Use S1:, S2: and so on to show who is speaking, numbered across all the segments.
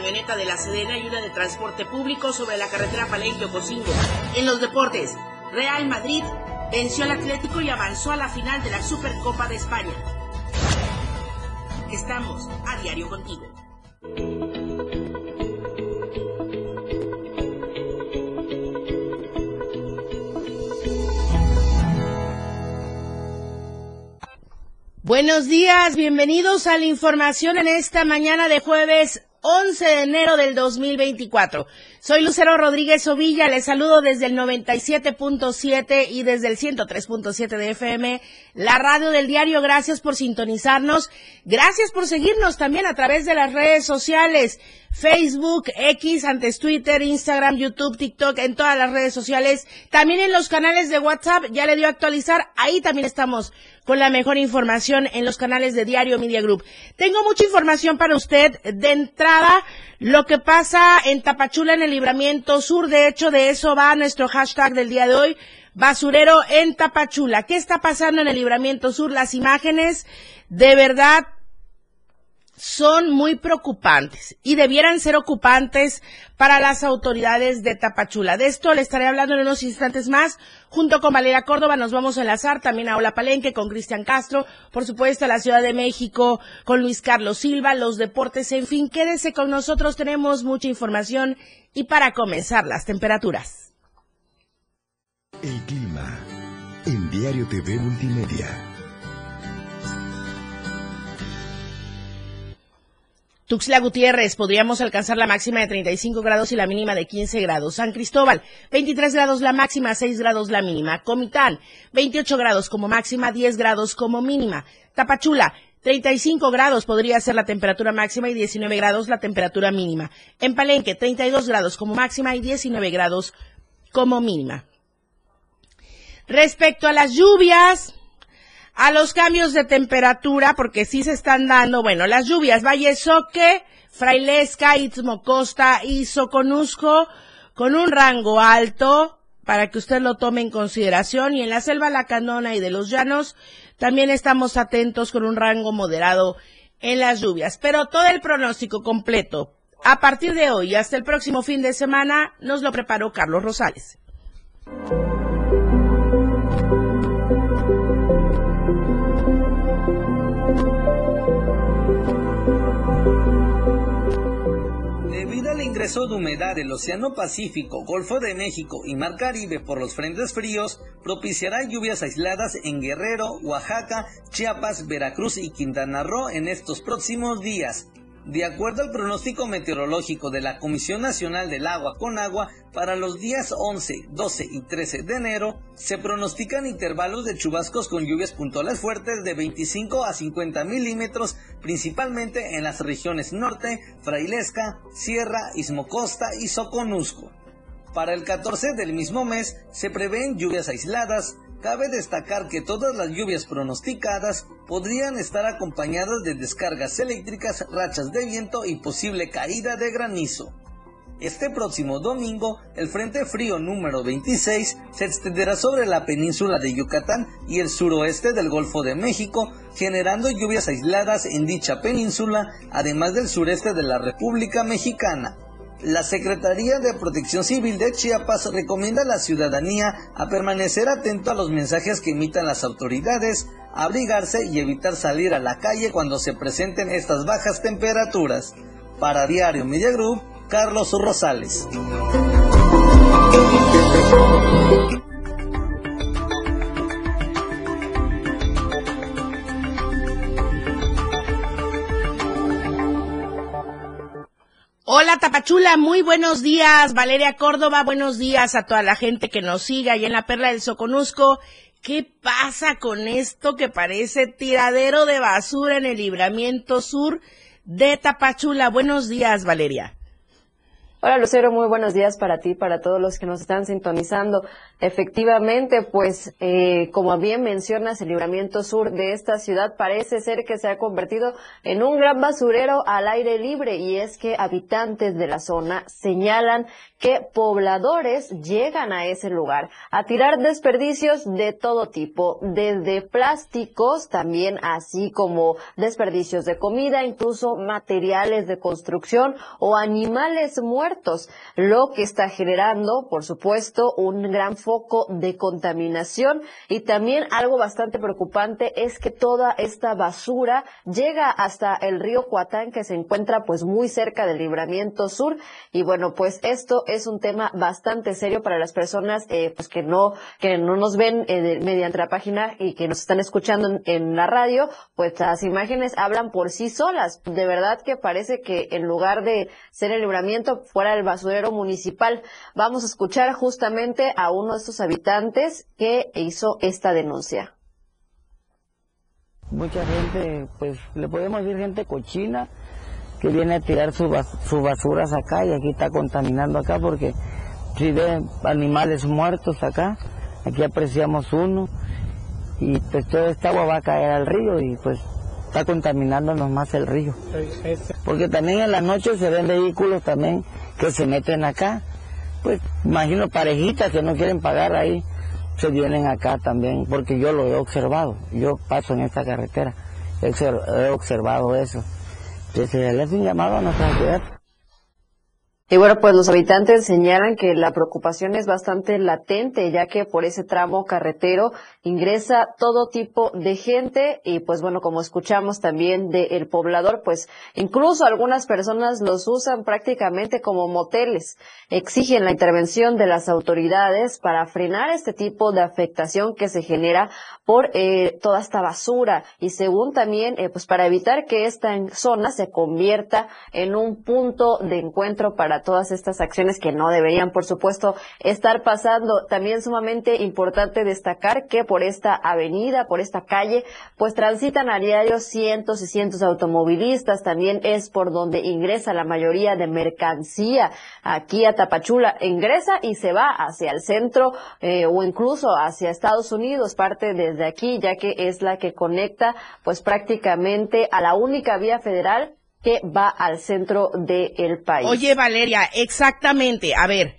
S1: camioneta de la Sedena y una de transporte público sobre la carretera Palenque-Ocosingo. En los deportes, Real Madrid venció al Atlético y avanzó a la final de la Supercopa de España. Estamos a diario contigo. Buenos días, bienvenidos a la información en esta mañana de jueves 11 de enero del 2024. Soy Lucero Rodríguez Ovilla, les saludo desde el 97.7 y desde el 103.7 de FM, la radio del diario. Gracias por sintonizarnos. Gracias por seguirnos también a través de las redes sociales. Facebook, X, antes Twitter, Instagram, YouTube, TikTok, en todas las redes sociales. También en los canales de WhatsApp, ya le dio a actualizar. Ahí también estamos con la mejor información en los canales de Diario Media Group. Tengo mucha información para usted. De entrada, lo que pasa en Tapachula en el libramiento sur. De hecho, de eso va nuestro hashtag del día de hoy. Basurero en Tapachula. ¿Qué está pasando en el libramiento sur? Las imágenes de verdad son muy preocupantes y debieran ser ocupantes para las autoridades de Tapachula. De esto le estaré hablando en unos instantes más. Junto con Valeria Córdoba nos vamos a enlazar también a Ola Palenque con Cristian Castro, por supuesto a la Ciudad de México con Luis Carlos Silva, los deportes, en fin, quédese con nosotros, tenemos mucha información y para comenzar las temperaturas.
S2: El clima en Diario TV Multimedia.
S1: Tuxtla Gutiérrez, podríamos alcanzar la máxima de 35 grados y la mínima de 15 grados. San Cristóbal, 23 grados la máxima, 6 grados la mínima. Comitán, 28 grados como máxima, 10 grados como mínima. Tapachula, 35 grados podría ser la temperatura máxima y 19 grados la temperatura mínima. En Palenque, 32 grados como máxima y 19 grados como mínima. Respecto a las lluvias, a los cambios de temperatura, porque sí se están dando, bueno, las lluvias, Valle Soque, Frailesca, Istmo Costa y Soconusco, con un rango alto, para que usted lo tome en consideración, y en la selva La Canona y de los Llanos, también estamos atentos con un rango moderado en las lluvias. Pero todo el pronóstico completo, a partir de hoy hasta el próximo fin de semana, nos lo preparó Carlos Rosales.
S3: Ingreso de humedad del Océano Pacífico, Golfo de México y Mar Caribe por los frentes fríos propiciará lluvias aisladas en Guerrero, Oaxaca, Chiapas, Veracruz y Quintana Roo en estos próximos días. De acuerdo al pronóstico meteorológico de la Comisión Nacional del Agua con Agua, para los días 11, 12 y 13 de enero se pronostican intervalos de chubascos con lluvias puntuales fuertes de 25 a 50 milímetros, principalmente en las regiones norte, Frailesca, Sierra, Ismocosta y Soconusco. Para el 14 del mismo mes se prevén lluvias aisladas, Cabe destacar que todas las lluvias pronosticadas podrían estar acompañadas de descargas eléctricas, rachas de viento y posible caída de granizo. Este próximo domingo, el Frente Frío número 26 se extenderá sobre la península de Yucatán y el suroeste del Golfo de México, generando lluvias aisladas en dicha península, además del sureste de la República Mexicana. La Secretaría de Protección Civil de Chiapas recomienda a la ciudadanía a permanecer atento a los mensajes que emitan las autoridades, abrigarse y evitar salir a la calle cuando se presenten estas bajas temperaturas. Para Diario Media Group, Carlos Rosales.
S1: Hola Tapachula, muy buenos días. Valeria Córdoba, buenos días a toda la gente que nos siga ahí en la Perla del Soconusco. ¿Qué pasa con esto que parece tiradero de basura en el libramiento sur de Tapachula? Buenos días, Valeria.
S4: Hola Lucero, muy buenos días para ti, para todos los que nos están sintonizando. Efectivamente, pues eh, como bien mencionas, el libramiento sur de esta ciudad parece ser que se ha convertido en un gran basurero al aire libre y es que habitantes de la zona señalan que pobladores llegan a ese lugar a tirar desperdicios de todo tipo, desde plásticos también así como desperdicios de comida, incluso materiales de construcción o animales muertos lo que está generando, por supuesto, un gran foco de contaminación. Y también algo bastante preocupante es que toda esta basura llega hasta el río Cuatán que se encuentra pues muy cerca del libramiento sur. Y bueno pues esto es un tema bastante serio para las personas eh, pues que no que no nos ven eh, mediante la página y que nos están escuchando en, en la radio pues las imágenes hablan por sí solas. De verdad que parece que en lugar de ser el libramiento fuera el basurero municipal. Vamos a escuchar justamente a uno de estos habitantes que hizo esta denuncia.
S5: Mucha gente, pues le podemos decir gente cochina que viene a tirar sus su basuras acá y aquí está contaminando acá porque si ve animales muertos acá, aquí apreciamos uno y pues toda esta agua va a caer al río y pues está contaminándonos más el río. Porque también en la noche se ven vehículos también que se meten acá. Pues imagino parejitas que no quieren pagar ahí, se vienen acá también, porque yo lo he observado. Yo paso en esta carretera, he observado eso. Entonces, le hace un llamado a nuestra ciudad
S4: y bueno, pues los habitantes señalan que la preocupación es bastante latente, ya que por ese tramo carretero ingresa todo tipo de gente y pues bueno, como escuchamos también del poblador, pues incluso algunas personas los usan prácticamente como moteles. Exigen la intervención de las autoridades para frenar este tipo de afectación que se genera por eh, toda esta basura y según también, eh, pues para evitar que esta zona se convierta en un punto de encuentro para todas estas acciones que no deberían, por supuesto, estar pasando. También sumamente importante destacar que por esta avenida, por esta calle, pues transitan a diario cientos y cientos de automovilistas. También es por donde ingresa la mayoría de mercancía aquí a Tapachula. Ingresa y se va hacia el centro eh, o incluso hacia Estados Unidos, parte desde aquí, ya que es la que conecta pues prácticamente a la única vía federal que va al centro del país.
S1: Oye, Valeria, exactamente. A ver,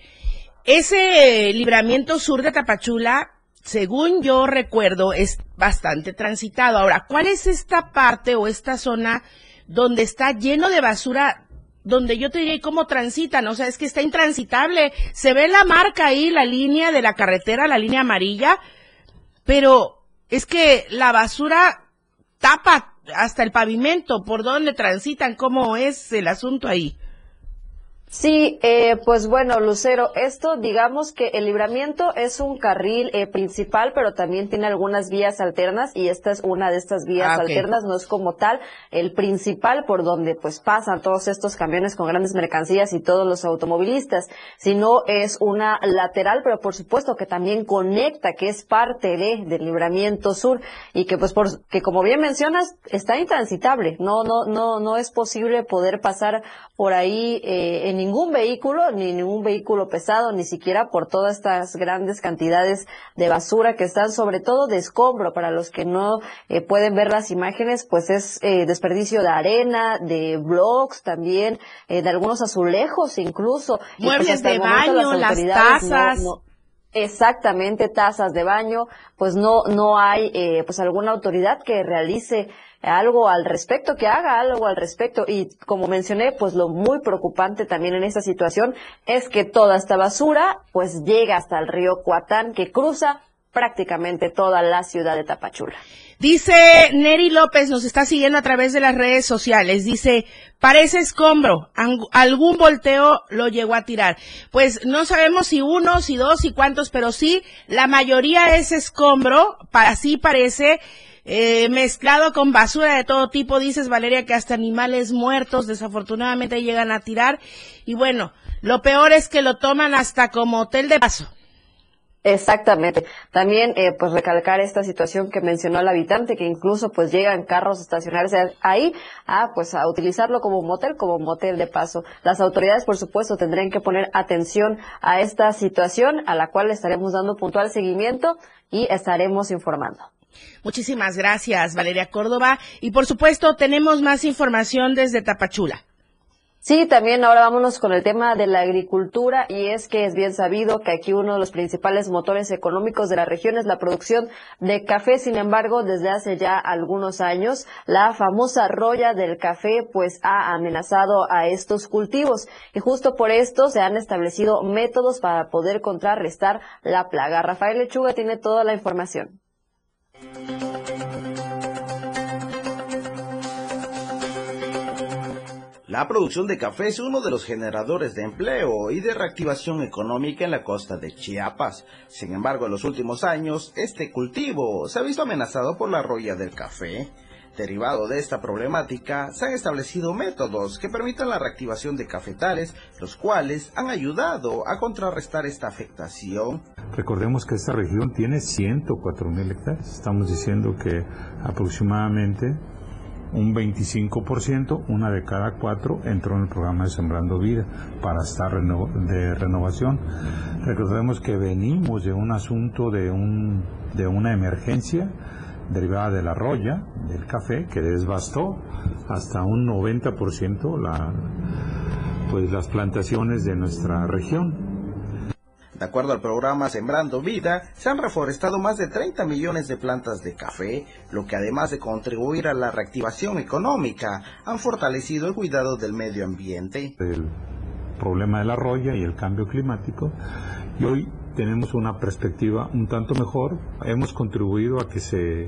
S1: ese libramiento sur de Tapachula, según yo recuerdo, es bastante transitado. Ahora, ¿cuál es esta parte o esta zona donde está lleno de basura? Donde yo te diría, ¿cómo transitan? O sea, es que está intransitable. Se ve la marca ahí, la línea de la carretera, la línea amarilla, pero es que la basura tapa hasta el pavimento, por dónde transitan, cómo es el asunto ahí.
S4: Sí, eh, pues bueno, Lucero, esto digamos que el libramiento es un carril eh, principal, pero también tiene algunas vías alternas y esta es una de estas vías ah, alternas, no es como tal el principal por donde pues pasan todos estos camiones con grandes mercancías y todos los automovilistas, sino es una lateral, pero por supuesto que también conecta, que es parte de del libramiento sur y que pues por, que como bien mencionas está intransitable, no no no no es posible poder pasar por ahí eh, en ningún vehículo, ni ningún vehículo pesado, ni siquiera por todas estas grandes cantidades de basura que están, sobre todo de escombro. Para los que no eh, pueden ver las imágenes, pues es eh, desperdicio de arena, de blocks también, eh, de algunos azulejos incluso.
S1: Pues, Muebles de baño, las, tazas.
S4: exactamente, tazas de baño, pues no, no hay, pues alguna autoridad que realice algo al respecto, que haga algo al respecto. Y como mencioné, pues lo muy preocupante también en esta situación es que toda esta basura pues llega hasta el río Cuatán que cruza prácticamente toda la ciudad de Tapachula.
S1: Dice Neri López, nos está siguiendo a través de las redes sociales. Dice, parece escombro, algún volteo lo llegó a tirar. Pues no sabemos si uno, si dos, si cuántos, pero sí, la mayoría es escombro, así parece eh, mezclado con basura de todo tipo, dices Valeria, que hasta animales muertos desafortunadamente llegan a tirar. Y bueno, lo peor es que lo toman hasta como hotel de paso.
S4: Exactamente. También, eh, pues recalcar esta situación que mencionó el habitante, que incluso pues llegan carros a estacionarse ahí a pues a utilizarlo como motel, como motel de paso. Las autoridades, por supuesto, tendrán que poner atención a esta situación, a la cual estaremos dando puntual seguimiento y estaremos informando.
S1: Muchísimas gracias, Valeria Córdoba. Y por supuesto, tenemos más información desde Tapachula.
S4: Sí, también ahora vámonos con el tema de la agricultura y es que es bien sabido que aquí uno de los principales motores económicos de la región es la producción de café. Sin embargo, desde hace ya algunos años, la famosa roya del café pues ha amenazado a estos cultivos y justo por esto se han establecido métodos para poder contrarrestar la plaga. Rafael Lechuga tiene toda la información.
S6: La producción de café es uno de los generadores de empleo y de reactivación económica en la costa de Chiapas. Sin embargo, en los últimos años, este cultivo se ha visto amenazado por la roya del café. Derivado de esta problemática, se han establecido métodos que permitan la reactivación de cafetales, los cuales han ayudado a contrarrestar esta afectación.
S7: Recordemos que esta región tiene 104 mil hectáreas. Estamos diciendo que aproximadamente un 25%, una de cada cuatro entró en el programa de Sembrando Vida para estar de renovación. Recordemos que venimos de un asunto de, un, de una emergencia derivada de la roya, del café, que desbastó hasta un 90% la, pues, las plantaciones de nuestra región.
S6: De acuerdo al programa Sembrando Vida, se han reforestado más de 30 millones de plantas de café, lo que además de contribuir a la reactivación económica, han fortalecido el cuidado del medio ambiente.
S7: El problema de la roya y el cambio climático, y hoy tenemos una perspectiva un tanto mejor. Hemos contribuido a que se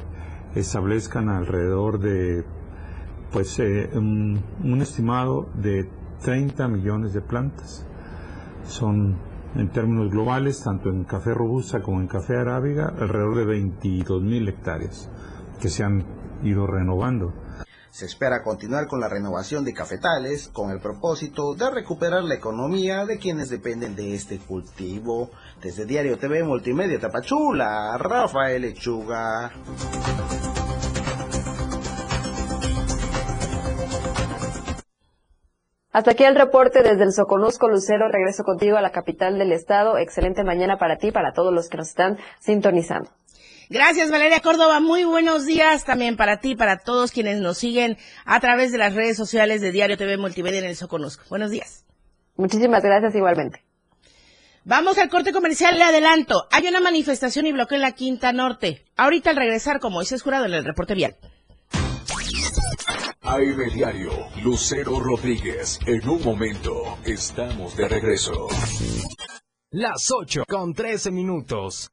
S7: establezcan alrededor de pues eh, un, un estimado de 30 millones de plantas. Son en términos globales, tanto en café robusta como en café arábiga, alrededor de 22 mil hectáreas que se han ido renovando.
S6: Se espera continuar con la renovación de cafetales con el propósito de recuperar la economía de quienes dependen de este cultivo. Desde Diario TV Multimedia Tapachula, Rafael Lechuga.
S4: Hasta aquí el reporte desde el Soconusco Lucero. Regreso contigo a la capital del estado. Excelente mañana para ti, para todos los que nos están sintonizando.
S1: Gracias, Valeria Córdoba. Muy buenos días también para ti, para todos quienes nos siguen a través de las redes sociales de Diario TV Multimedia en el Soconusco. Buenos días.
S4: Muchísimas gracias igualmente.
S1: Vamos al corte comercial, le adelanto. Hay una manifestación y bloqueo en la Quinta Norte. Ahorita al regresar, como dice Jurado en el reporte vial.
S2: AM Diario, Lucero Rodríguez. En un momento, estamos de regreso.
S8: Las 8 con 13 minutos.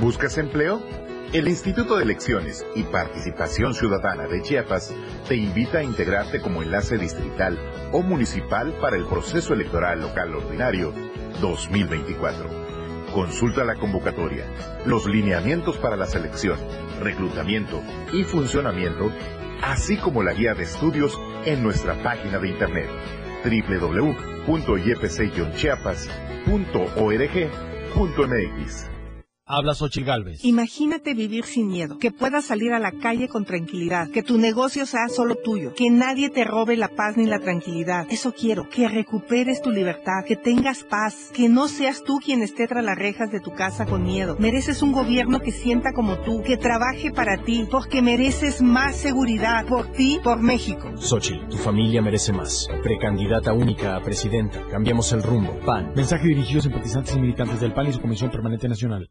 S9: ¿Buscas empleo? El Instituto de Elecciones y Participación Ciudadana de Chiapas te invita a integrarte como enlace distrital o municipal para el proceso electoral local ordinario 2024. Consulta la convocatoria, los lineamientos para la selección, reclutamiento y funcionamiento, así como la guía de estudios en nuestra página de internet www.ypc-chiapas.org.mx.
S8: Habla Xochitl Galvez.
S10: Imagínate vivir sin miedo, que puedas salir a la calle con tranquilidad, que tu negocio sea solo tuyo, que nadie te robe la paz ni la tranquilidad. Eso quiero, que recuperes tu libertad, que tengas paz, que no seas tú quien esté tras las rejas de tu casa con miedo. Mereces un gobierno que sienta como tú, que trabaje para ti, porque mereces más seguridad, por ti, por México.
S8: Xochitl, tu familia merece más. Precandidata única a presidenta. Cambiamos el rumbo. PAN. Mensaje dirigido a simpatizantes y militantes del PAN y su Comisión Permanente Nacional.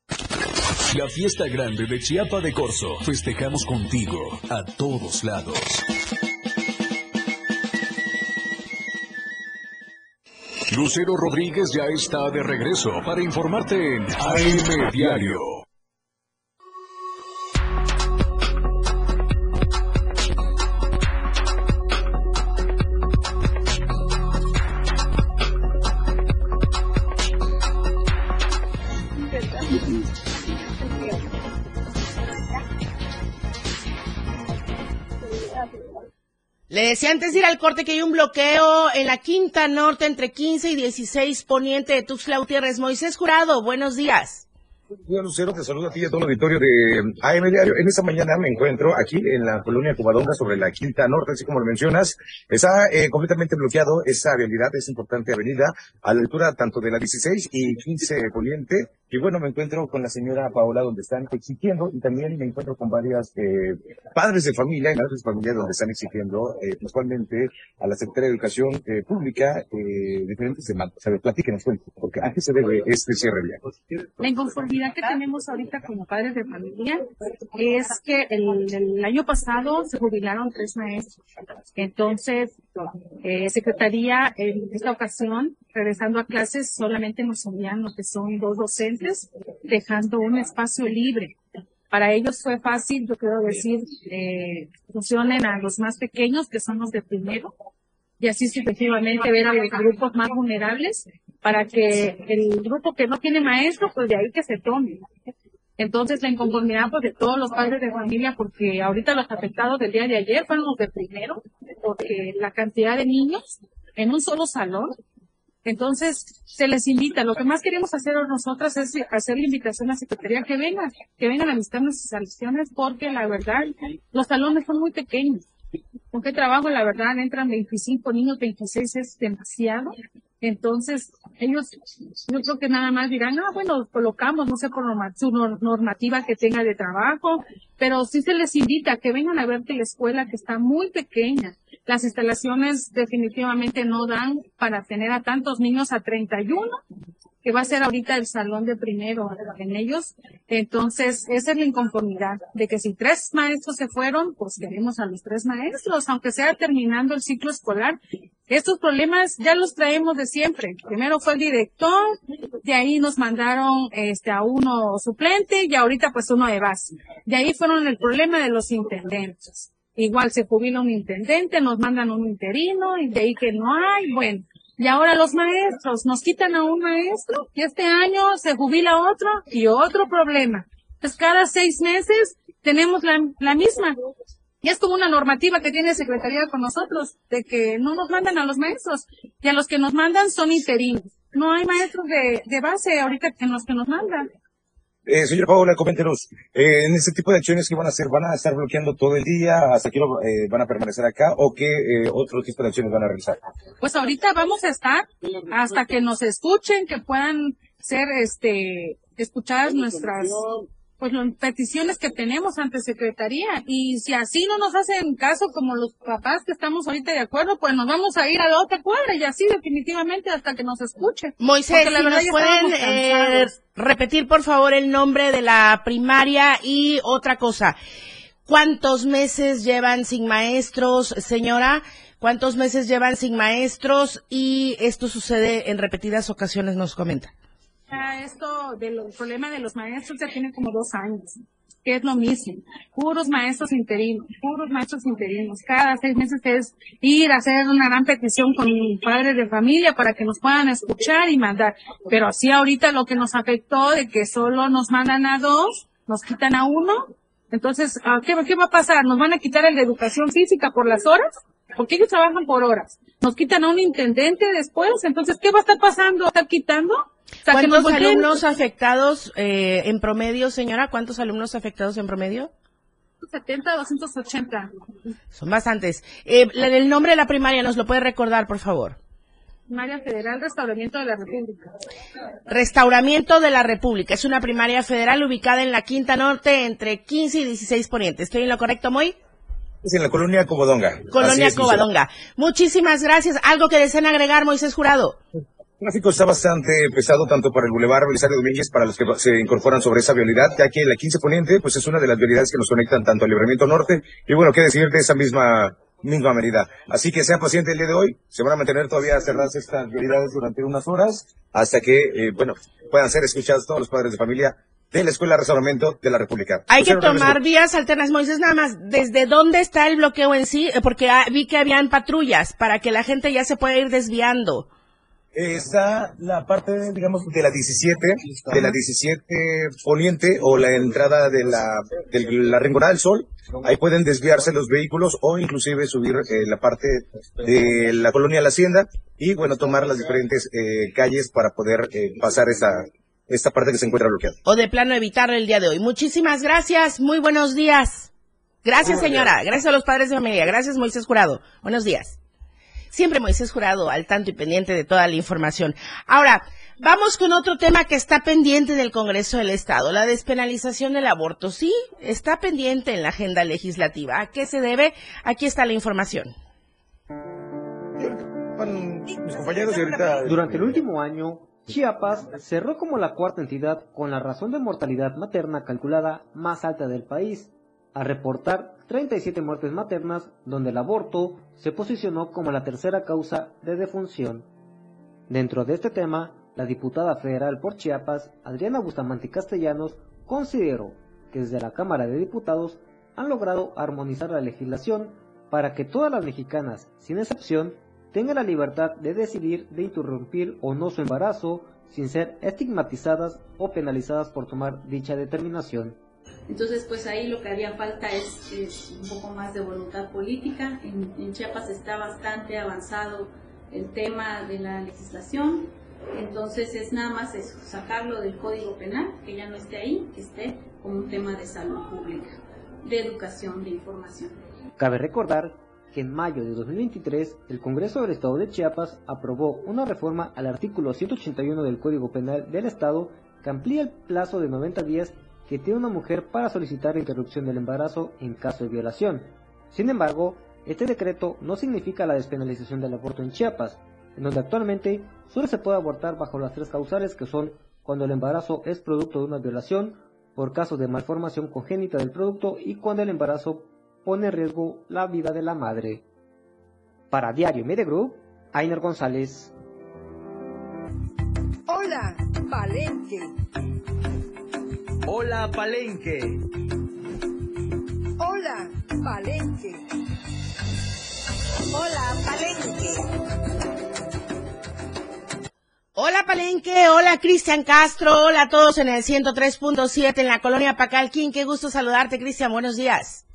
S2: La fiesta grande de Chiapa de Corzo. Festejamos contigo a todos lados. Lucero Rodríguez ya está de regreso para informarte en AM Diario.
S1: Le decía antes de ir al corte que hay un bloqueo en la Quinta Norte entre 15 y 16 poniente de Tuxtla Gutiérrez. Moisés Jurado, buenos días.
S11: Señor Lucero, te saludo a ti y a todo el auditorio de AM Diario. En esta mañana me encuentro aquí en la colonia Covadonga sobre la Quinta Norte, así como lo mencionas. Está eh, completamente bloqueado esa vialidad, esa importante avenida, a la altura tanto de la 16 y 15 Poniente. Y bueno, me encuentro con la señora Paola donde están exigiendo y también me encuentro con varias eh, padres de familia, en padres de familia donde están exigiendo eh, principalmente a la Secretaría de Educación eh, Pública eh, diferentes demandas. O sea, platíquenos, porque a qué se debe este cierre vial.
S12: La inconformidad que tenemos ahorita como padres de familia es que el, el año pasado se jubilaron tres maestros. Entonces, eh, Secretaría en esta ocasión, regresando a clases, solamente nos envían lo que son dos docentes, dejando un espacio libre. Para ellos fue fácil, yo quiero decir, eh, funcionen a los más pequeños, que son los de primero, y así efectivamente ver a los grupos más vulnerables para que el grupo que no tiene maestro, pues de ahí que se tome. Entonces la inconformidad pues, de todos los padres de familia, porque ahorita los afectados del día de ayer fueron los de primero, porque la cantidad de niños en un solo salón, entonces se les invita. Lo que más queremos hacer nosotras es hacer la invitación a la Secretaría que vengan, que vengan a visitar nuestras instalaciones, porque la verdad, los salones son muy pequeños. ¿Con qué trabajo? La verdad, entran 25 niños, 26 es demasiado. Entonces, ellos, yo creo que nada más dirán, ah, bueno, colocamos, no sé, por su nor- normativa que tenga de trabajo, pero sí se les invita a que vengan a ver que la escuela que está muy pequeña. Las instalaciones definitivamente no dan para tener a tantos niños a 31 que va a ser ahorita el salón de primero en ellos. Entonces, esa es la inconformidad de que si tres maestros se fueron, pues queremos a los tres maestros, aunque sea terminando el ciclo escolar. Estos problemas ya los traemos de siempre. Primero fue el director, de ahí nos mandaron este a uno suplente y ahorita pues uno de base. De ahí fueron el problema de los intendentes. Igual se jubila un intendente, nos mandan un interino y de ahí que no hay, bueno. Y ahora los maestros, nos quitan a un maestro y este año se jubila otro y otro problema. Pues cada seis meses tenemos la, la misma. Y es como una normativa que tiene Secretaría con nosotros, de que no nos mandan a los maestros y a los que nos mandan son interinos. No hay maestros de, de base ahorita en los que nos mandan.
S11: Eh, señora Paola, coméntenos, eh, en este tipo de acciones que van a hacer, ¿van a estar bloqueando todo el día? ¿Hasta aquí van a permanecer acá? ¿O qué eh, otro tipo de acciones van a realizar?
S12: Pues ahorita vamos a estar hasta que nos escuchen, que puedan ser este escuchadas nuestras pues las peticiones que tenemos ante secretaría y si así no nos hacen caso como los papás que estamos ahorita de acuerdo, pues nos vamos a ir a la otra cuadra y así definitivamente hasta que nos escuchen.
S1: Moisés,
S12: la
S1: si nos pueden eh, repetir por favor el nombre de la primaria y otra cosa. ¿Cuántos meses llevan sin maestros, señora? ¿Cuántos meses llevan sin maestros? Y esto sucede en repetidas ocasiones, nos comenta.
S12: Ya esto del problema de los maestros ya tiene como dos años, que es lo mismo. Puros maestros interinos, puros maestros interinos. Cada seis meses es ir a hacer una gran petición con padres de familia para que nos puedan escuchar y mandar. Pero así ahorita lo que nos afectó de que solo nos mandan a dos, nos quitan a uno. Entonces, ¿a ¿qué, ¿qué va a pasar? ¿Nos van a quitar el de educación física por las horas? Porque ellos trabajan por horas. Nos quitan a un intendente después. Entonces, ¿qué va a estar pasando? ¿Va a
S1: ¿Cuántos alumnos afectados eh, en promedio, señora? ¿Cuántos alumnos afectados en promedio?
S12: 70 280.
S1: Son bastantes. Eh, el nombre de la primaria, ¿nos lo puede recordar, por favor?
S12: Primaria Federal Restauramiento de la República.
S1: Restauramiento de la República. Es una primaria federal ubicada en la Quinta Norte entre 15 y 16 Poniente. ¿Estoy en lo correcto, Moy?
S11: Es en la colonia Covadonga.
S1: Colonia Covadonga. Muchísimas gracias. ¿Algo que deseen agregar, Moisés Jurado?
S11: El tráfico está bastante pesado tanto para el Boulevard Belisario Domínguez para los que se incorporan sobre esa vialidad, ya que la 15 Poniente pues es una de las vialidades que nos conectan tanto al Libramiento Norte y bueno, qué decir de esa misma misma medida. Así que sean pacientes el día de hoy, se van a mantener todavía cerradas estas vialidades durante unas horas hasta que, eh, bueno, puedan ser escuchados todos los padres de familia de la Escuela de de la República.
S1: Hay que tomar vías alternas, Moisés, nada más. ¿Desde dónde está el bloqueo en sí? Eh, porque ah, vi que habían patrullas para que la gente ya se pueda ir desviando
S11: está la parte, digamos, de la 17, de la 17 poniente o la entrada de la, de la Rinconada del Sol. Ahí pueden desviarse los vehículos o inclusive subir eh, la parte de la colonia La Hacienda y, bueno, tomar las diferentes eh, calles para poder eh, pasar esa, esta parte que se encuentra bloqueada.
S1: O de plano evitarlo el día de hoy. Muchísimas gracias. Muy buenos días. Gracias, señora. Gracias a los padres de familia. Gracias, Moisés Jurado. Buenos días. Siempre Moisés Jurado al tanto y pendiente de toda la información. Ahora, vamos con otro tema que está pendiente del Congreso del Estado, la despenalización del aborto. Sí, está pendiente en la agenda legislativa. ¿A qué se debe? Aquí está la información.
S13: Durante el último año, Chiapas cerró como la cuarta entidad con la razón de mortalidad materna calculada más alta del país, a reportar 37 muertes maternas, donde el aborto se posicionó como la tercera causa de defunción. Dentro de este tema, la diputada federal por Chiapas, Adriana Bustamante Castellanos, consideró que desde la Cámara de Diputados han logrado armonizar la legislación para que todas las mexicanas, sin excepción, tengan la libertad de decidir de interrumpir o no su embarazo sin ser estigmatizadas o penalizadas por tomar dicha determinación.
S14: Entonces, pues ahí lo que haría falta es, un poco más de voluntad política. En, Chiapas está bastante avanzado el tema de la legislación, entonces es nada más sacarlo del Código Penal, que ya no esté ahí, que esté como un tema de salud pública, de educación, de información.
S13: Cabe recordar que en mayo de 2023 el Congreso del Estado de Chiapas aprobó una reforma al artículo 181 del Código Penal del Estado que amplía el plazo de 90 días que tiene una mujer para solicitar la interrupción del embarazo en caso de violación. Sin embargo, este decreto no significa la despenalización del aborto en Chiapas, en donde actualmente solo se puede abortar bajo las tres causales que son cuando el embarazo es producto de una violación, por caso de malformación congénita del producto y cuando el embarazo pone en riesgo la vida de la madre. Para Diario Media Group, Ainer González.
S15: Hola, Valente.
S3: Hola Palenque.
S15: Hola Palenque. Hola Palenque.
S1: Hola Palenque, hola Cristian Castro, hola a todos en el 103.7 en la colonia Pacalquín. Qué gusto saludarte, Cristian. Buenos días.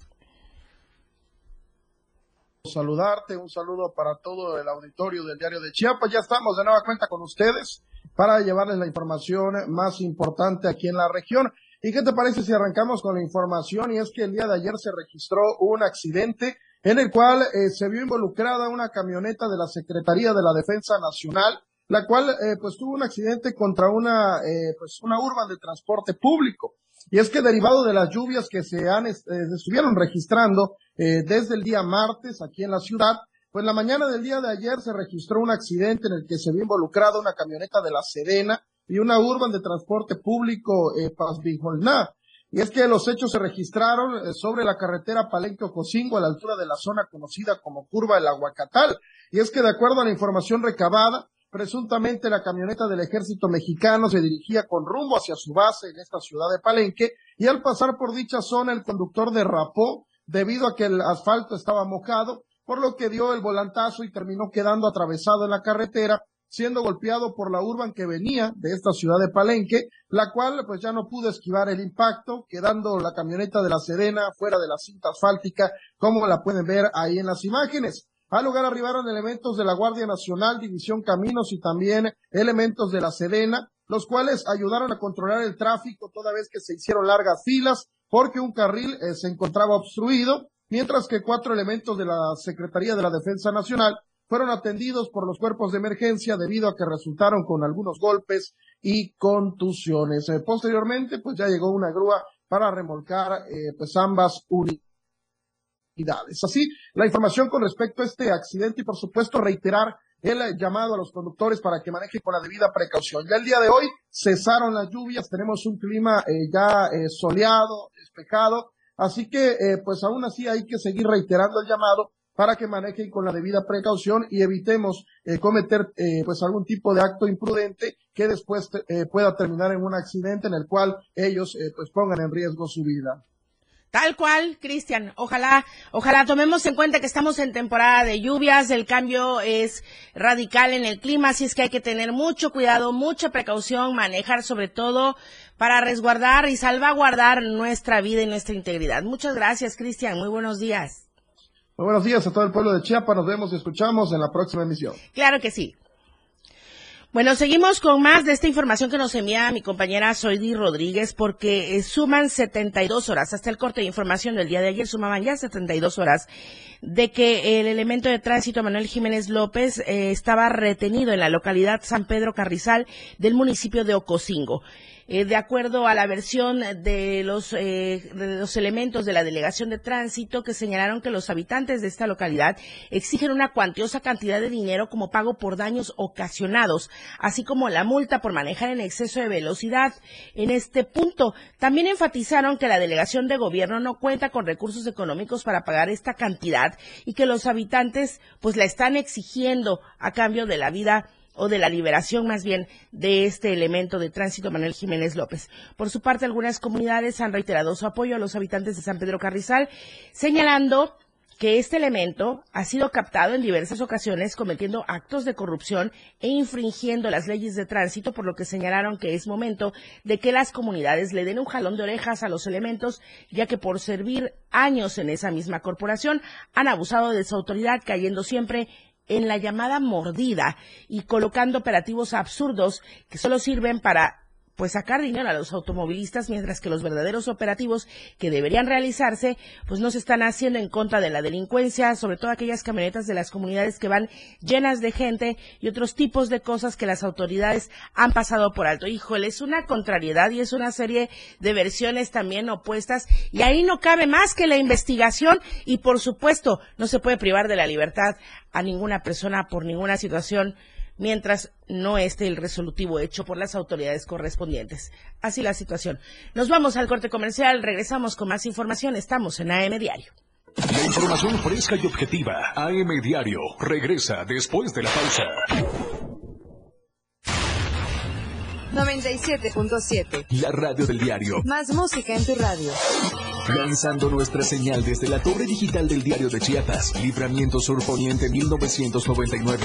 S16: Saludarte, un saludo para todo el auditorio del diario de Chiapas. Ya estamos de nueva cuenta con ustedes para llevarles la información más importante aquí en la región. ¿Y qué te parece si arrancamos con la información? Y es que el día de ayer se registró un accidente en el cual eh, se vio involucrada una camioneta de la Secretaría de la Defensa Nacional, la cual eh, pues tuvo un accidente contra una eh, pues una urban de transporte público. Y es que derivado de las lluvias que se han estuvieron registrando desde el día martes aquí en la ciudad, pues la mañana del día de ayer se registró un accidente en el que se vio involucrada una camioneta de la Sedena y una urban de transporte público eh, Pazbijolná. Y es que los hechos se registraron eh, sobre la carretera Palenque-Ocosingo a la altura de la zona conocida como Curva del Aguacatal. Y es que de acuerdo a la información recabada, presuntamente la camioneta del ejército mexicano se dirigía con rumbo hacia su base en esta ciudad de Palenque y al pasar por dicha zona el conductor derrapó debido a que el asfalto estaba mojado por lo que dio el volantazo y terminó quedando atravesado en la carretera, siendo golpeado por la urban que venía de esta ciudad de Palenque, la cual pues ya no pudo esquivar el impacto, quedando la camioneta de la Serena fuera de la cinta asfáltica, como la pueden ver ahí en las imágenes. Al lugar arribaron elementos de la Guardia Nacional, División Caminos y también elementos de la Serena, los cuales ayudaron a controlar el tráfico toda vez que se hicieron largas filas porque un carril eh, se encontraba obstruido, mientras que cuatro elementos de la Secretaría de la Defensa Nacional fueron atendidos por los cuerpos de emergencia debido a que resultaron con algunos golpes y contusiones. Eh, posteriormente, pues ya llegó una grúa para remolcar eh, pues ambas unidades. Así, la información con respecto a este accidente y por supuesto reiterar el llamado a los conductores para que manejen con la debida precaución. Ya el día de hoy cesaron las lluvias, tenemos un clima eh, ya eh, soleado, despejado, así que eh, pues aún así hay que seguir reiterando el llamado para que manejen con la debida precaución y evitemos cometer pues algún tipo de acto imprudente que después pueda terminar en un accidente en el cual ellos pues pongan en riesgo su vida.
S1: Tal cual, Cristian. Ojalá, ojalá tomemos en cuenta que estamos en temporada de lluvias, el cambio es radical en el clima, así es que hay que tener mucho cuidado, mucha precaución, manejar sobre todo para resguardar y salvaguardar nuestra vida y nuestra integridad. Muchas gracias, Cristian. Muy buenos días.
S16: Muy buenos días a todo el pueblo de Chiapas. Nos vemos y escuchamos en la próxima emisión.
S1: Claro que sí. Bueno, seguimos con más de esta información que nos envía mi compañera Soidi Rodríguez, porque eh, suman 72 horas, hasta el corte de información del día de ayer sumaban ya 72 horas de que el elemento de tránsito Manuel Jiménez López eh, estaba retenido en la localidad San Pedro Carrizal del municipio de Ocosingo. Eh, de acuerdo a la versión de los, eh, de los elementos de la Delegación de Tránsito que señalaron que los habitantes de esta localidad exigen una cuantiosa cantidad de dinero como pago por daños ocasionados, así como la multa por manejar en exceso de velocidad. En este punto, también enfatizaron que la Delegación de Gobierno no cuenta con recursos económicos para pagar esta cantidad y que los habitantes pues la están exigiendo a cambio de la vida o de la liberación más bien de este elemento de tránsito Manuel Jiménez López. Por su parte, algunas comunidades han reiterado su apoyo a los habitantes de San Pedro Carrizal, señalando que este elemento ha sido captado en diversas ocasiones cometiendo actos de corrupción e infringiendo las leyes de tránsito, por lo que señalaron que es momento de que las comunidades le den un jalón de orejas a los elementos, ya que por servir años en esa misma corporación han abusado de su autoridad, cayendo siempre en la llamada mordida y colocando operativos absurdos que solo sirven para pues sacar dinero a los automovilistas, mientras que los verdaderos operativos que deberían realizarse, pues no se están haciendo en contra de la delincuencia, sobre todo aquellas camionetas de las comunidades que van llenas de gente y otros tipos de cosas que las autoridades han pasado por alto. Híjole, es una contrariedad y es una serie de versiones también opuestas y ahí no cabe más que la investigación y por supuesto no se puede privar de la libertad a ninguna persona por ninguna situación mientras no esté el resolutivo hecho por las autoridades correspondientes. Así la situación. Nos vamos al corte comercial, regresamos con más información. Estamos en AM Diario.
S2: La información fresca y objetiva. AM Diario regresa después de la pausa.
S15: 97.7.
S2: La radio del diario.
S15: Más música en tu radio.
S2: Lanzando nuestra señal desde la torre digital del diario de Chiapas. Libramiento Sur Poniente 1999.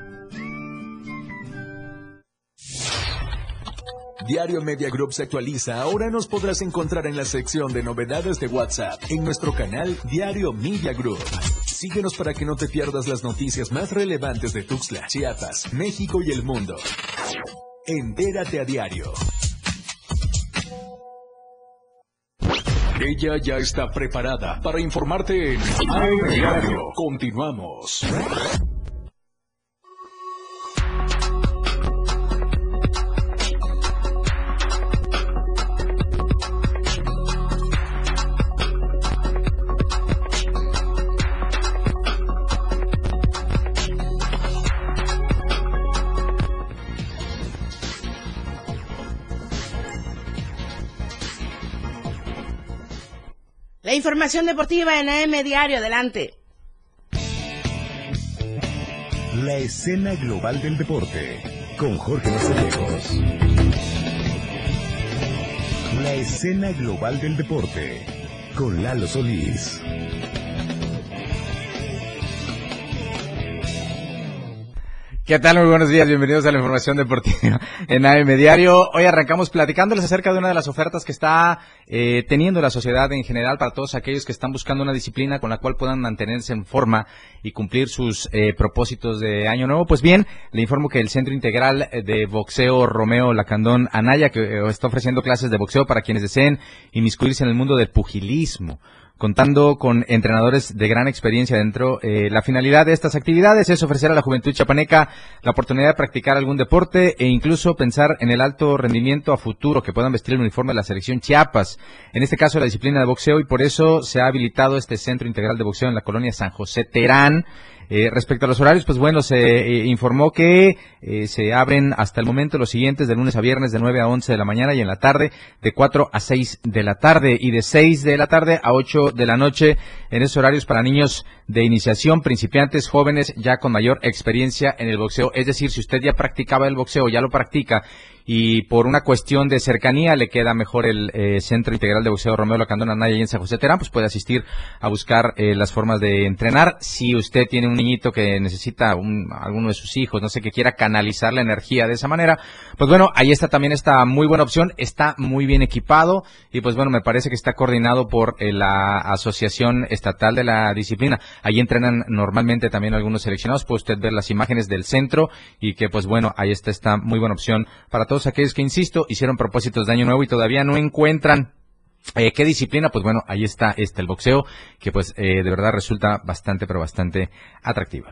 S2: Diario Media Group se actualiza. Ahora nos podrás encontrar en la sección de novedades de WhatsApp en nuestro canal Diario Media Group. Síguenos para que no te pierdas las noticias más relevantes de Tuxtla, Chiapas, México y el mundo. Entérate a diario. Ella ya está preparada para informarte en Diario. Continuamos.
S1: Deportiva en AM Diario, adelante.
S17: La escena global del deporte con Jorge Mazallejos. La escena global del deporte con Lalo Solís.
S18: ¿Qué tal? Muy buenos días, bienvenidos a la información deportiva en AM Diario. Hoy arrancamos platicándoles acerca de una de las ofertas que está eh, teniendo la sociedad en general para todos aquellos que están buscando una disciplina con la cual puedan mantenerse en forma y cumplir sus eh, propósitos de año nuevo. Pues bien, le informo que el Centro Integral de Boxeo Romeo Lacandón Anaya, que eh, está ofreciendo clases de boxeo para quienes deseen inmiscuirse en el mundo del pugilismo contando con entrenadores de gran experiencia dentro. Eh, la finalidad de estas actividades es ofrecer a la juventud chapaneca la oportunidad de practicar algún deporte e incluso pensar en el alto rendimiento a futuro que puedan vestir el uniforme de la selección Chiapas. En este caso, la disciplina de boxeo y por eso se ha habilitado este centro integral de boxeo en la colonia San José Terán. Eh, respecto a los horarios, pues bueno, se eh, informó que eh, se abren hasta el momento los siguientes de lunes a viernes de 9 a 11 de la mañana y en la tarde de 4 a 6 de la tarde. Y de 6 de la tarde a 8 de la noche en esos horarios para niños de iniciación, principiantes, jóvenes ya con mayor experiencia en el boxeo. Es decir, si usted ya practicaba el boxeo, ya lo practica y por una cuestión de cercanía le queda mejor el eh, Centro Integral de Boxeo Romeo Lacandón Anaya y en San José Terán, pues puede asistir a buscar eh, las formas de entrenar. Si usted tiene un niñito que necesita un, alguno de sus hijos, no sé, que quiera canalizar la energía de esa manera, pues bueno, ahí está también esta muy buena opción, está muy bien equipado y pues bueno, me parece que está coordinado por eh, la Asociación Estatal de la Disciplina. Ahí entrenan normalmente también algunos seleccionados, puede usted ver las imágenes del centro y que pues bueno, ahí está esta muy buena opción para todos aquellos que, insisto, hicieron propósitos de año nuevo y todavía no encuentran eh, ¿Qué disciplina? Pues bueno, ahí está este el boxeo, que pues eh, de verdad resulta bastante, pero bastante atractiva.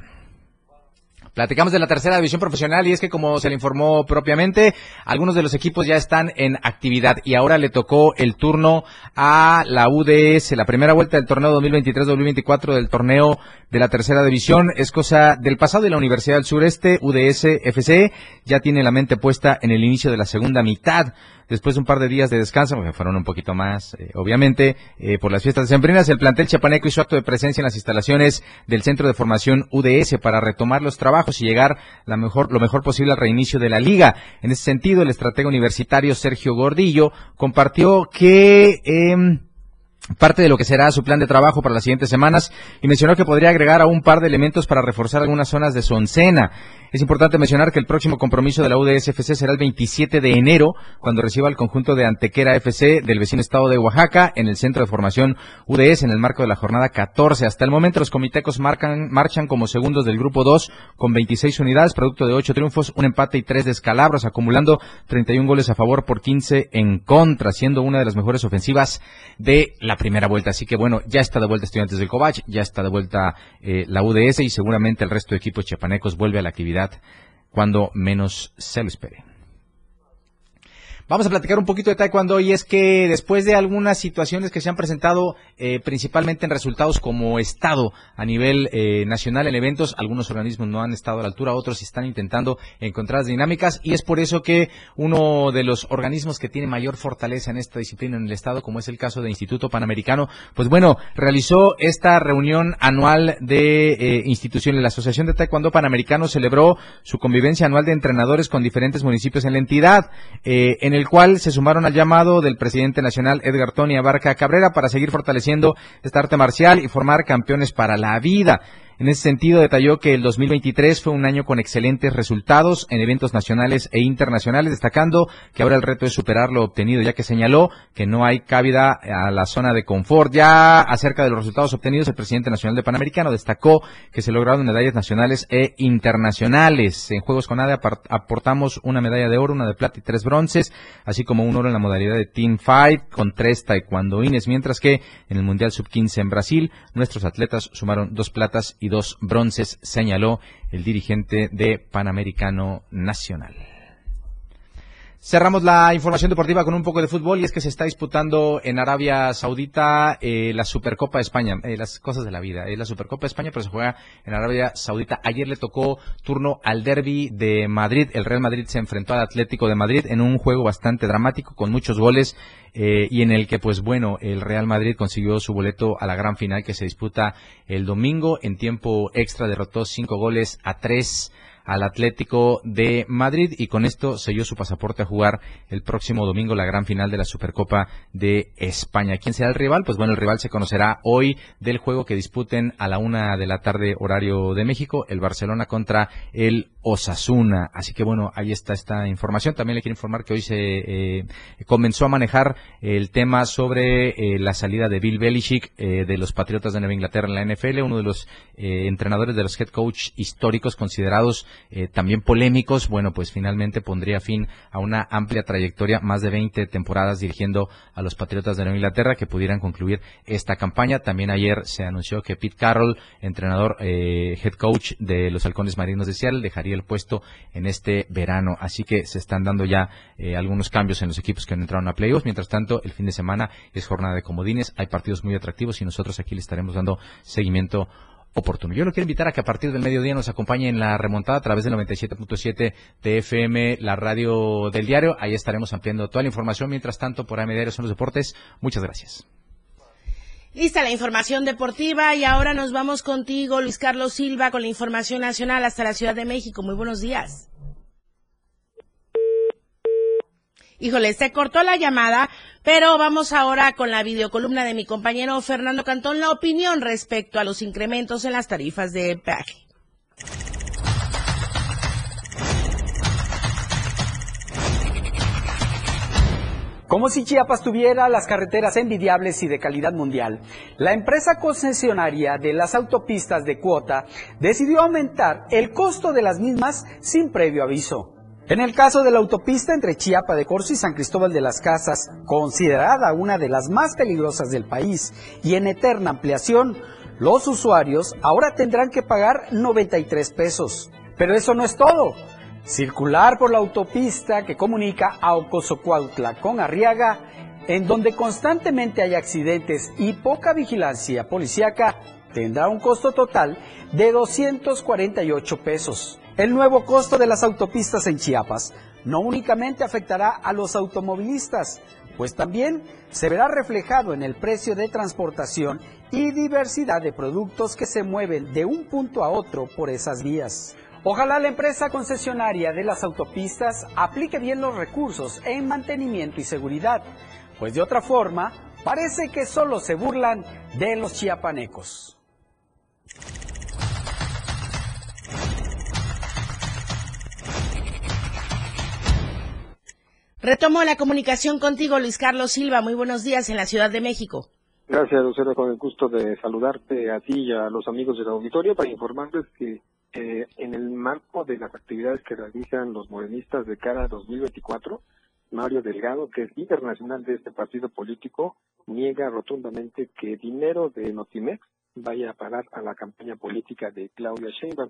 S18: Platicamos de la tercera división profesional y es que como se le informó propiamente, algunos de los equipos ya están en actividad y ahora le tocó el turno a la UDS, la primera vuelta del torneo 2023-2024 del torneo de la tercera división. Es cosa del pasado de la Universidad del Sureste, UDS FC, ya tiene la mente puesta en el inicio de la segunda mitad después de un par de días de descanso, que fueron un poquito más, eh, obviamente, eh, por las fiestas sembrinas, el plantel chapaneco hizo acto de presencia en las instalaciones del Centro de Formación UDS para retomar los trabajos y llegar la mejor, lo mejor posible al reinicio de la liga. En ese sentido, el estratega universitario Sergio Gordillo compartió que... Eh, parte de lo que será su plan de trabajo para las siguientes semanas y mencionó que podría agregar a un par de elementos para reforzar algunas zonas de Soncena. Es importante mencionar que el próximo compromiso de la UDSFC será el 27 de enero, cuando reciba el conjunto de Antequera FC del vecino estado de Oaxaca en el centro de formación UDS en el marco de la jornada 14. Hasta el momento los comitecos marcan, marchan como segundos del grupo 2 con 26 unidades, producto de 8 triunfos, un empate y 3 descalabros, acumulando 31 goles a favor por 15 en contra, siendo una de las mejores ofensivas de la primera vuelta. Así que bueno, ya está de vuelta Estudiantes del Covach, ya está de vuelta eh, la UDS y seguramente el resto de equipos chiapanecos vuelve a la actividad cuando menos se lo espere. Vamos a platicar un poquito de taekwondo y es que después de algunas situaciones que se han presentado eh, principalmente en resultados como Estado a nivel eh, nacional en eventos, algunos organismos no han estado a la altura, otros están intentando encontrar dinámicas y es por eso que uno de los organismos que tiene mayor fortaleza en esta disciplina en el Estado, como es el caso del Instituto Panamericano, pues bueno, realizó esta reunión anual de eh, instituciones. La Asociación de Taekwondo Panamericano celebró su convivencia anual de entrenadores con diferentes municipios en la entidad. El cual se sumaron al llamado del presidente nacional Edgar Tony Abarca Cabrera para seguir fortaleciendo esta arte marcial y formar campeones para la vida. En ese sentido, detalló que el 2023 fue un año con excelentes resultados en eventos nacionales e internacionales, destacando que ahora el reto es superar lo obtenido, ya que señaló que no hay cabida a la zona de confort. Ya acerca de los resultados obtenidos, el presidente nacional de Panamericano destacó que se lograron medallas nacionales e internacionales. En Juegos con ADE aportamos una medalla de oro, una de plata y tres bronces, así como un oro en la modalidad de Team Fight con tres taekwondoines, mientras que en el Mundial Sub-15 en Brasil, nuestros atletas sumaron dos platas y dos bronces, señaló el dirigente de Panamericano Nacional. Cerramos la información deportiva con un poco de fútbol y es que se está disputando en Arabia Saudita eh, la Supercopa de España, eh, las cosas de la vida. Es la Supercopa de España, pero se juega en Arabia Saudita. Ayer le tocó turno al derby de Madrid. El Real Madrid se enfrentó al Atlético de Madrid en un juego bastante dramático con muchos goles eh, y en el que, pues bueno, el Real Madrid consiguió su boleto a la gran final que se disputa el domingo. En tiempo extra derrotó cinco goles a tres al Atlético de Madrid y con esto selló su pasaporte a jugar el próximo domingo la gran final de la Supercopa de España. ¿Quién será el rival? Pues bueno, el rival se conocerá hoy del juego que disputen a la una de la tarde horario de México, el Barcelona contra el Osasuna. Así que bueno, ahí está esta información. También le quiero informar que hoy se eh, comenzó a manejar el tema sobre eh, la salida de Bill Belichick eh, de los Patriotas de Nueva Inglaterra en la NFL, uno de los entrenadores de los head coach históricos considerados eh, también polémicos, bueno, pues finalmente pondría fin a una amplia trayectoria, más de 20 temporadas dirigiendo a los Patriotas de Nueva Inglaterra que pudieran concluir esta campaña. También ayer se anunció que Pete Carroll, entrenador, eh, head coach de los Halcones Marinos de Seattle, dejaría el puesto en este verano. Así que se están dando ya eh, algunos cambios en los equipos que han entrado a playoffs. Mientras tanto, el fin de semana es jornada de comodines, hay partidos muy atractivos y nosotros aquí le estaremos dando seguimiento oportuno. Yo lo quiero invitar a que a partir del mediodía nos acompañe en la remontada a través del 97.7 de FM, la radio del diario. Ahí estaremos ampliando toda la información. Mientras tanto, por AM son los deportes. Muchas gracias.
S1: Lista la información deportiva y ahora nos vamos contigo, Luis Carlos Silva, con la información nacional hasta la Ciudad de México. Muy buenos días. Híjole, se cortó la llamada, pero vamos ahora con la videocolumna de mi compañero Fernando Cantón, la opinión respecto a los incrementos en las tarifas de peaje.
S19: Como si Chiapas tuviera las carreteras envidiables y de calidad mundial, la empresa concesionaria de las autopistas de cuota decidió aumentar el costo de las mismas sin previo aviso. En el caso de la autopista entre Chiapa de Corzo y San Cristóbal de las Casas, considerada una de las más peligrosas del país y en eterna ampliación, los usuarios ahora tendrán que pagar 93 pesos. Pero eso no es todo. Circular por la autopista que comunica a Ocosocuautla con Arriaga, en donde constantemente hay accidentes y poca vigilancia policíaca, tendrá un costo total de 248 pesos. El nuevo costo de las autopistas en Chiapas no únicamente afectará a los automovilistas, pues también se verá reflejado en el precio de transportación y diversidad de productos que se mueven de un punto a otro por esas vías. Ojalá la empresa concesionaria de las autopistas aplique bien los recursos en mantenimiento y seguridad, pues de otra forma parece que solo se burlan de los chiapanecos.
S1: Retomo la comunicación contigo, Luis Carlos Silva. Muy buenos días en la Ciudad de México.
S20: Gracias, Lucero, con el gusto de saludarte a ti y a los amigos del auditorio para informarles que eh, en el marco de las actividades que realizan los morenistas de cara a 2024, Mario Delgado, que es internacional de este partido político, niega rotundamente que dinero de Notimex vaya a parar a la campaña política de Claudia Sheinbaum.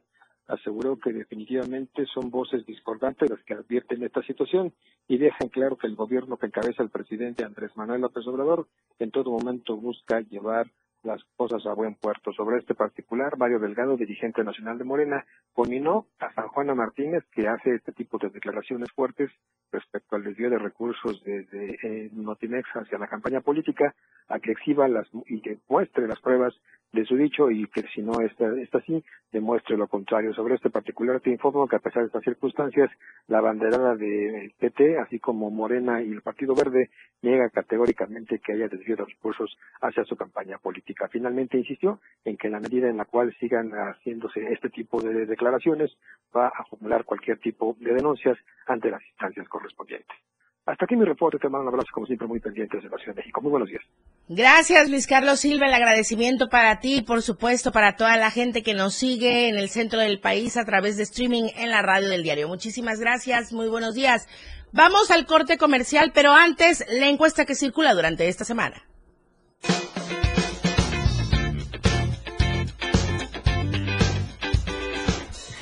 S20: Aseguró que definitivamente son voces discordantes las que advierten esta situación y dejan claro que el gobierno que encabeza el presidente Andrés Manuel López Obrador en todo momento busca llevar las cosas a buen puerto. Sobre este particular, Mario Delgado, dirigente nacional de Morena, conminó a San Juana Martínez, que hace este tipo de declaraciones fuertes respecto al desvío de recursos desde eh, Notimex hacia la campaña política, a que exhiba las y que muestre las pruebas de su dicho y que si no está, está así, demuestre lo contrario. Sobre este particular te informo que a pesar de estas circunstancias, la banderada del PT, así como Morena y el Partido Verde, niega categóricamente que haya desvío de recursos hacia su campaña política. Finalmente insistió en que la medida en la cual sigan haciéndose este tipo de declaraciones, va a acumular cualquier tipo de denuncias ante las instancias correspondientes. Hasta aquí mi reporte, te mando un abrazo como siempre muy pendiente de la Ciudad de México. Muy buenos días.
S1: Gracias Luis Carlos Silva, el agradecimiento para ti y por supuesto para toda la gente que nos sigue en el centro del país a través de streaming en la radio del diario. Muchísimas gracias, muy buenos días. Vamos al corte comercial, pero antes la encuesta que circula durante esta semana.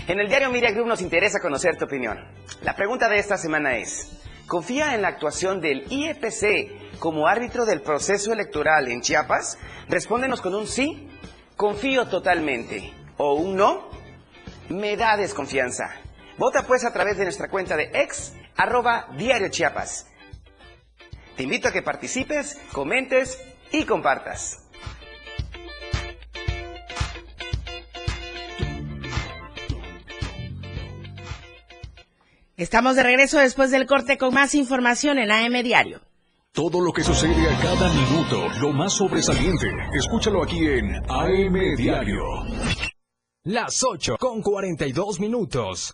S21: En el diario Media Group nos interesa conocer tu opinión. La pregunta de esta semana es, ¿confía en la actuación del IEPC como árbitro del proceso electoral en Chiapas? Respóndenos con un sí, confío totalmente, o un no, me da desconfianza. Vota pues a través de nuestra cuenta de ex, arroba diario Chiapas. Te invito a que participes, comentes y compartas.
S1: Estamos de regreso después del corte con más información en AM Diario.
S2: Todo lo que sucede a cada minuto, lo más sobresaliente, escúchalo aquí en AM Diario.
S8: Las 8 con 42 minutos.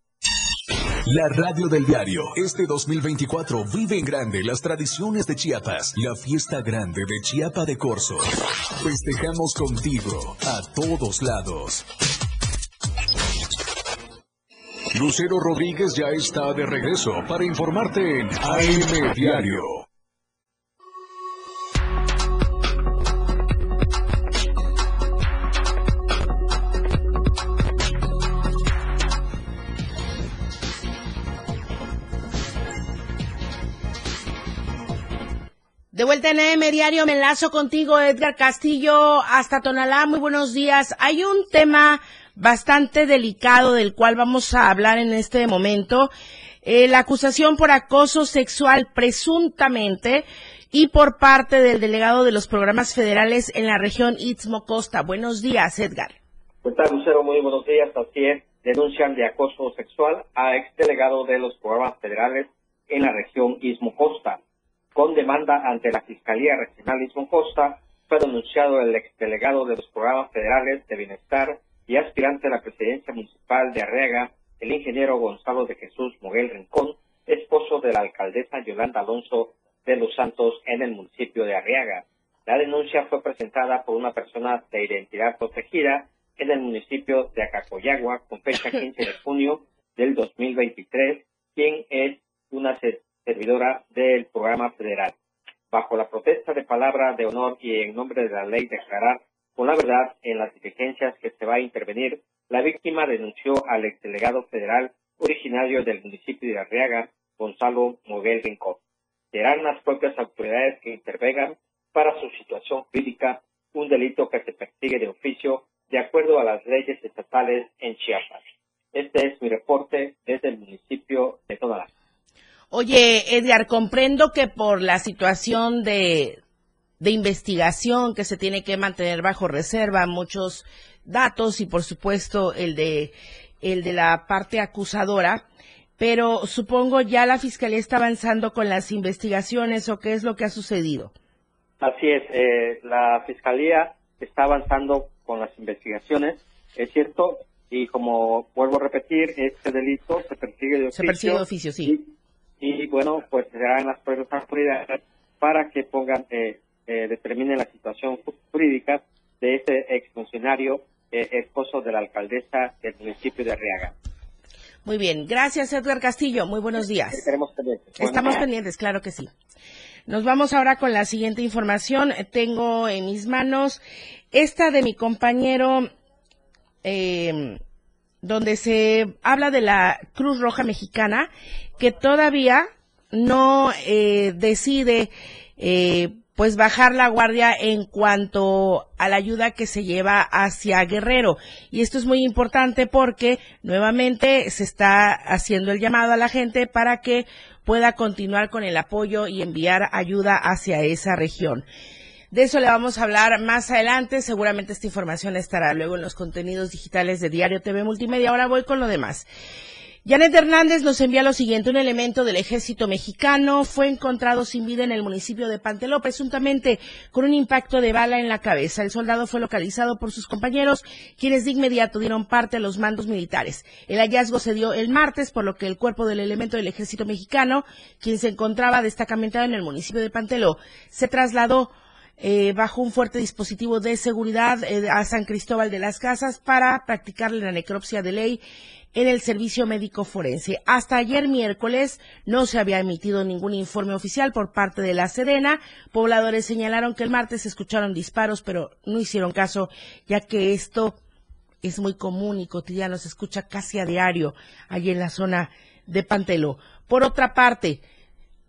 S2: La radio del diario. Este 2024 vive en grande las tradiciones de Chiapas. La fiesta grande de Chiapa de Corzo. Festejamos contigo a todos lados. Lucero Rodríguez ya está de regreso para informarte en AM Diario.
S1: De vuelta en AM Diario, me enlazo contigo, Edgar Castillo, hasta Tonalá. Muy buenos días. Hay un tema bastante delicado del cual vamos a hablar en este momento. eh, la acusación por acoso sexual presuntamente y por parte del delegado de los programas federales en la región Istmo Costa. Buenos días, Edgar.
S22: Tal, Lucero, muy buenos días. Así es, denuncian de acoso sexual a exdelegado de los programas federales en la región Istmo Costa. Con demanda ante la Fiscalía Regional Istmo Costa, fue denunciado el exdelegado de los programas federales de bienestar y aspirante a la presidencia municipal de Arriaga, el ingeniero Gonzalo de Jesús Moguel Rincón, esposo de la alcaldesa Yolanda Alonso de los Santos en el municipio de Arriaga. La denuncia fue presentada por una persona de identidad protegida en el municipio de Acacoyagua con fecha 15 de junio del 2023, quien es una servidora del programa federal. Bajo la protesta de palabra de honor y en nombre de la ley declarar con la verdad en las diligencias que se va a intervenir, la víctima denunció al exdelegado federal originario del municipio de Arriaga, Gonzalo Moguel Rincón serán las propias autoridades que intervengan para su situación jurídica, un delito que se persigue de oficio de acuerdo a las leyes estatales en Chiapas. Este es mi reporte desde el municipio de Tonalá.
S1: Oye, Edgar, comprendo que por la situación de, de investigación que se tiene que mantener bajo reserva, muchos datos y por supuesto el de el de la parte acusadora, pero supongo ya la Fiscalía está avanzando con las investigaciones o qué es lo que ha sucedido.
S22: Así es, eh, la Fiscalía está avanzando con las investigaciones, es cierto, y como vuelvo a repetir, este delito se persigue de oficio.
S1: Se persigue de oficio, sí.
S22: Y, bueno, pues serán las pruebas autoridades para que pongan, eh, eh, determinen la situación jurídica de este exfuncionario, eh, esposo de la alcaldesa del municipio de Arriaga.
S1: Muy bien, gracias Edgar Castillo, muy buenos días. Estamos pendientes, claro que sí. Nos vamos ahora con la siguiente información. Tengo en mis manos esta de mi compañero, eh, donde se habla de la Cruz Roja Mexicana, que todavía no eh, decide eh, pues bajar la guardia en cuanto a la ayuda que se lleva hacia Guerrero. Y esto es muy importante porque nuevamente se está haciendo el llamado a la gente para que pueda continuar con el apoyo y enviar ayuda hacia esa región. De eso le vamos a hablar más adelante. Seguramente esta información estará luego en los contenidos digitales de Diario TV Multimedia. Ahora voy con lo demás. Janet Hernández nos envía lo siguiente. Un elemento del ejército mexicano fue encontrado sin vida en el municipio de Panteló, presuntamente con un impacto de bala en la cabeza. El soldado fue localizado por sus compañeros, quienes de inmediato dieron parte a los mandos militares. El hallazgo se dio el martes, por lo que el cuerpo del elemento del ejército mexicano, quien se encontraba destacamentado en el municipio de Panteló, se trasladó eh, bajo un fuerte dispositivo de seguridad eh, a San Cristóbal de las Casas para practicarle la necropsia de ley en el servicio médico forense. Hasta ayer miércoles no se había emitido ningún informe oficial por parte de la Serena. Pobladores señalaron que el martes escucharon disparos, pero no hicieron caso, ya que esto es muy común y cotidiano, se escucha casi a diario allí en la zona de Pantelo. Por otra parte,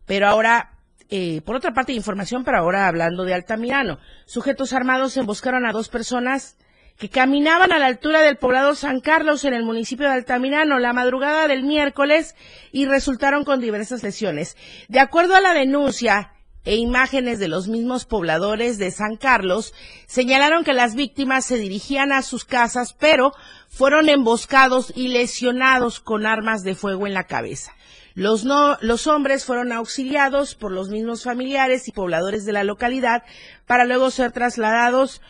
S1: pero ahora eh, por otra parte, información, pero ahora hablando de Altamirano. Sujetos armados emboscaron a dos personas que caminaban a la altura del poblado San Carlos en el municipio de Altamirano la madrugada del miércoles y resultaron con diversas lesiones. De acuerdo a la denuncia e imágenes de los mismos pobladores de San Carlos, señalaron que las víctimas se dirigían a sus casas, pero fueron emboscados y lesionados con armas de fuego en la cabeza. Los, no, los hombres fueron auxiliados por los mismos familiares y pobladores de la localidad para luego ser trasladados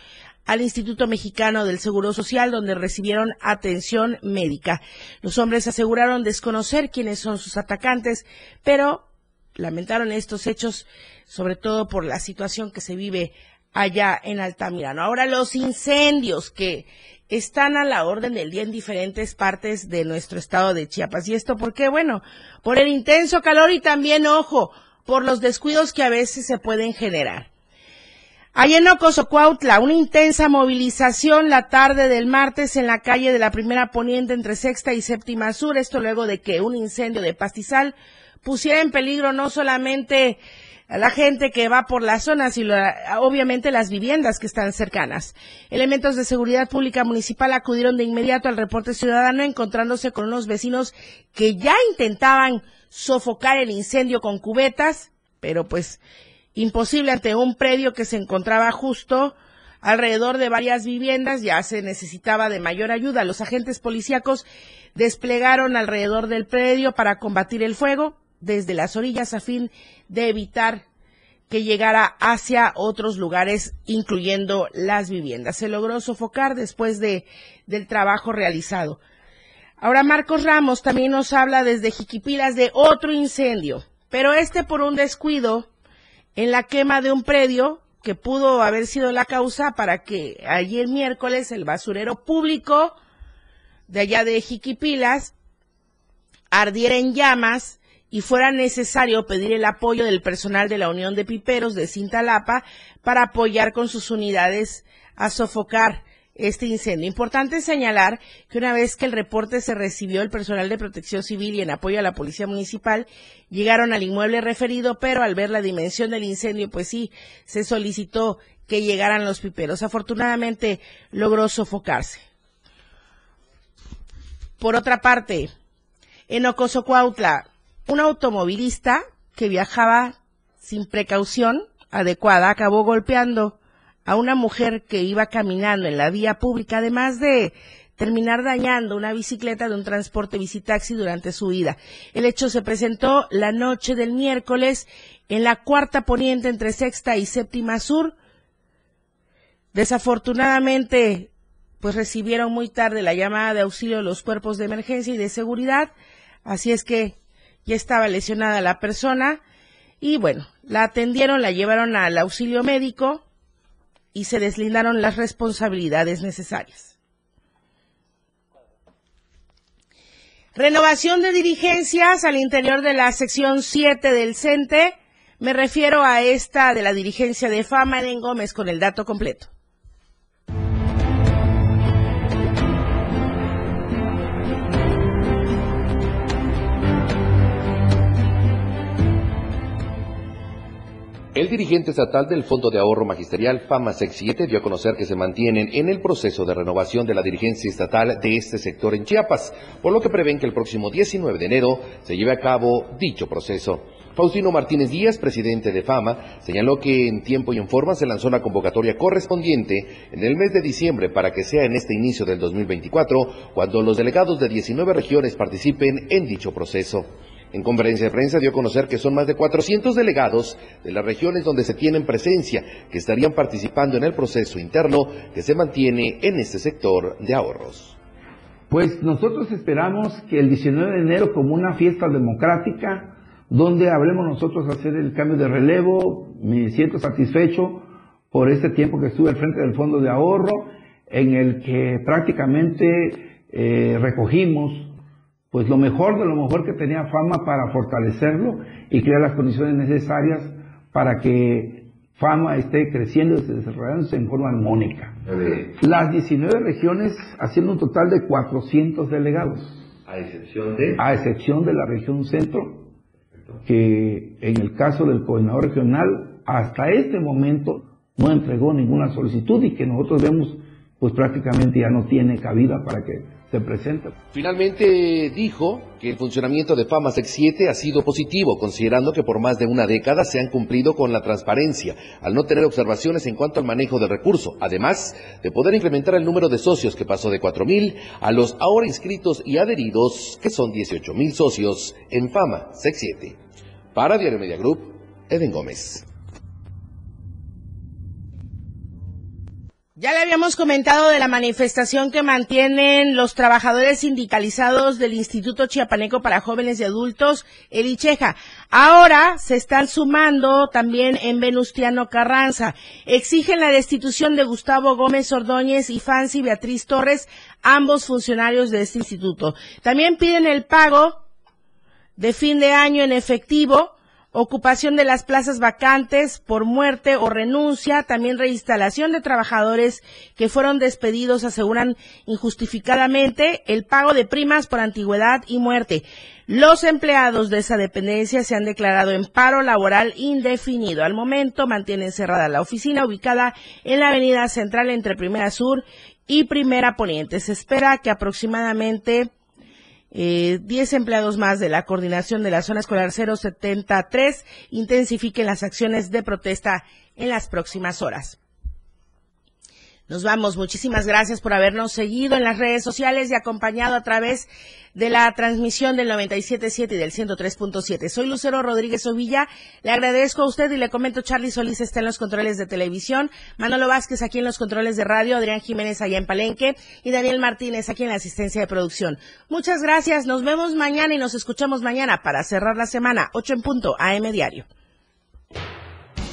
S1: al Instituto Mexicano del Seguro Social, donde recibieron atención médica. Los hombres aseguraron desconocer quiénes son sus atacantes, pero lamentaron estos hechos, sobre todo por la situación que se vive allá en Altamirano. Ahora los incendios que están a la orden del día en diferentes partes de nuestro estado de Chiapas. ¿Y esto por qué? Bueno, por el intenso calor y también, ojo, por los descuidos que a veces se pueden generar. Allá en Ocosocuautla, una intensa movilización la tarde del martes en la calle de la primera poniente entre sexta y séptima sur, esto luego de que un incendio de pastizal pusiera en peligro no solamente la gente que va por las zonas y obviamente las viviendas que están cercanas. Elementos de seguridad pública municipal acudieron de inmediato al reporte ciudadano encontrándose con unos vecinos que ya intentaban sofocar el incendio con cubetas, pero pues imposible ante un predio que se encontraba justo alrededor de varias viviendas, ya se necesitaba de mayor ayuda. Los agentes policíacos desplegaron alrededor del predio para combatir el fuego desde las orillas a fin de evitar que llegara hacia otros lugares, incluyendo las viviendas. Se logró sofocar después de, del trabajo realizado. Ahora Marcos Ramos también nos habla desde Jiquipilas de otro incendio, pero este por un descuido en la quema de un predio que pudo haber sido la causa para que ayer miércoles el basurero público de allá de Jiquipilas ardiera en llamas y fuera necesario pedir el apoyo del personal de la Unión de Piperos de Cintalapa para apoyar con sus unidades a sofocar este incendio. Importante señalar que una vez que el reporte se recibió, el personal de protección civil y en apoyo a la policía municipal llegaron al inmueble referido, pero al ver la dimensión del incendio, pues sí, se solicitó que llegaran los piperos. Afortunadamente logró sofocarse. Por otra parte, en Ocosocuautla, un automovilista que viajaba sin precaución adecuada acabó golpeando a una mujer que iba caminando en la vía pública, además de terminar dañando una bicicleta de un transporte bicitaxi durante su ida. El hecho se presentó la noche del miércoles en la cuarta poniente entre sexta y séptima sur. Desafortunadamente, pues recibieron muy tarde la llamada de auxilio de los cuerpos de emergencia y de seguridad, así es que ya estaba lesionada la persona y bueno, la atendieron, la llevaron al auxilio médico y se deslindaron las responsabilidades necesarias. Renovación de dirigencias al interior de la sección 7 del CENTE. Me refiero a esta de la dirigencia de Fama Eden Gómez con el dato completo.
S23: El dirigente estatal del Fondo de Ahorro Magisterial FAMASEC 7 dio a conocer que se mantienen en el proceso de renovación de la dirigencia estatal de este sector en Chiapas, por lo que prevén que el próximo 19 de enero se lleve a cabo dicho proceso. Faustino Martínez Díaz, presidente de FAMA, señaló que en tiempo y en forma se lanzó la convocatoria correspondiente en el mes de diciembre para que sea en este inicio del 2024 cuando los delegados de 19 regiones participen en dicho proceso. En conferencia de prensa dio a conocer que son más de 400 delegados de las regiones donde se tienen presencia que estarían participando en el proceso interno que se mantiene en este sector de ahorros.
S24: Pues nosotros esperamos que el 19 de enero como una fiesta democrática, donde habremos nosotros hacer el cambio de relevo, me siento satisfecho por este tiempo que estuve al frente del Fondo de Ahorro, en el que prácticamente eh, recogimos pues lo mejor de lo mejor que tenía Fama para fortalecerlo y crear las condiciones necesarias para que Fama esté creciendo y desarrollándose en forma armónica. Las 19 regiones haciendo un total de 400 delegados.
S23: A excepción de...
S24: A excepción de la región centro, que en el caso del coordinador regional, hasta este momento no entregó ninguna solicitud y que nosotros vemos pues prácticamente ya no tiene cabida para que
S23: Finalmente dijo que el funcionamiento de FAMASEC 7 ha sido positivo, considerando que por más de una década se han cumplido con la transparencia, al no tener observaciones en cuanto al manejo del recurso, además de poder incrementar el número de socios que pasó de 4.000 a los ahora inscritos y adheridos, que son 18.000 socios en FAMASEC 7. Para Diario Media Group, Eden Gómez.
S1: Ya le habíamos comentado de la manifestación que mantienen los trabajadores sindicalizados del Instituto Chiapaneco para Jóvenes y Adultos, el ICHEJA. Ahora se están sumando también en Venustiano Carranza. Exigen la destitución de Gustavo Gómez Ordóñez y Fancy Beatriz Torres, ambos funcionarios de este instituto. También piden el pago de fin de año en efectivo ocupación de las plazas vacantes por muerte o renuncia, también reinstalación de trabajadores que fueron despedidos, aseguran injustificadamente, el pago de primas por antigüedad y muerte. Los empleados de esa dependencia se han declarado en paro laboral indefinido. Al momento mantienen cerrada la oficina ubicada en la avenida central entre Primera Sur y Primera Poniente. Se espera que aproximadamente eh, 10 empleados más de la coordinación de la zona escolar 073 intensifiquen las acciones de protesta en las próximas horas. Nos vamos. Muchísimas gracias por habernos seguido en las redes sociales y acompañado a través de la transmisión del 97.7 y del 103.7. Soy Lucero Rodríguez Ovilla. Le agradezco a usted y le comento Charlie Solís está en los controles de televisión, Manolo Vázquez aquí en los controles de radio, Adrián Jiménez allá en Palenque y Daniel Martínez aquí en la asistencia de producción. Muchas gracias. Nos vemos mañana y nos escuchamos mañana para cerrar la semana. 8 en punto AM Diario.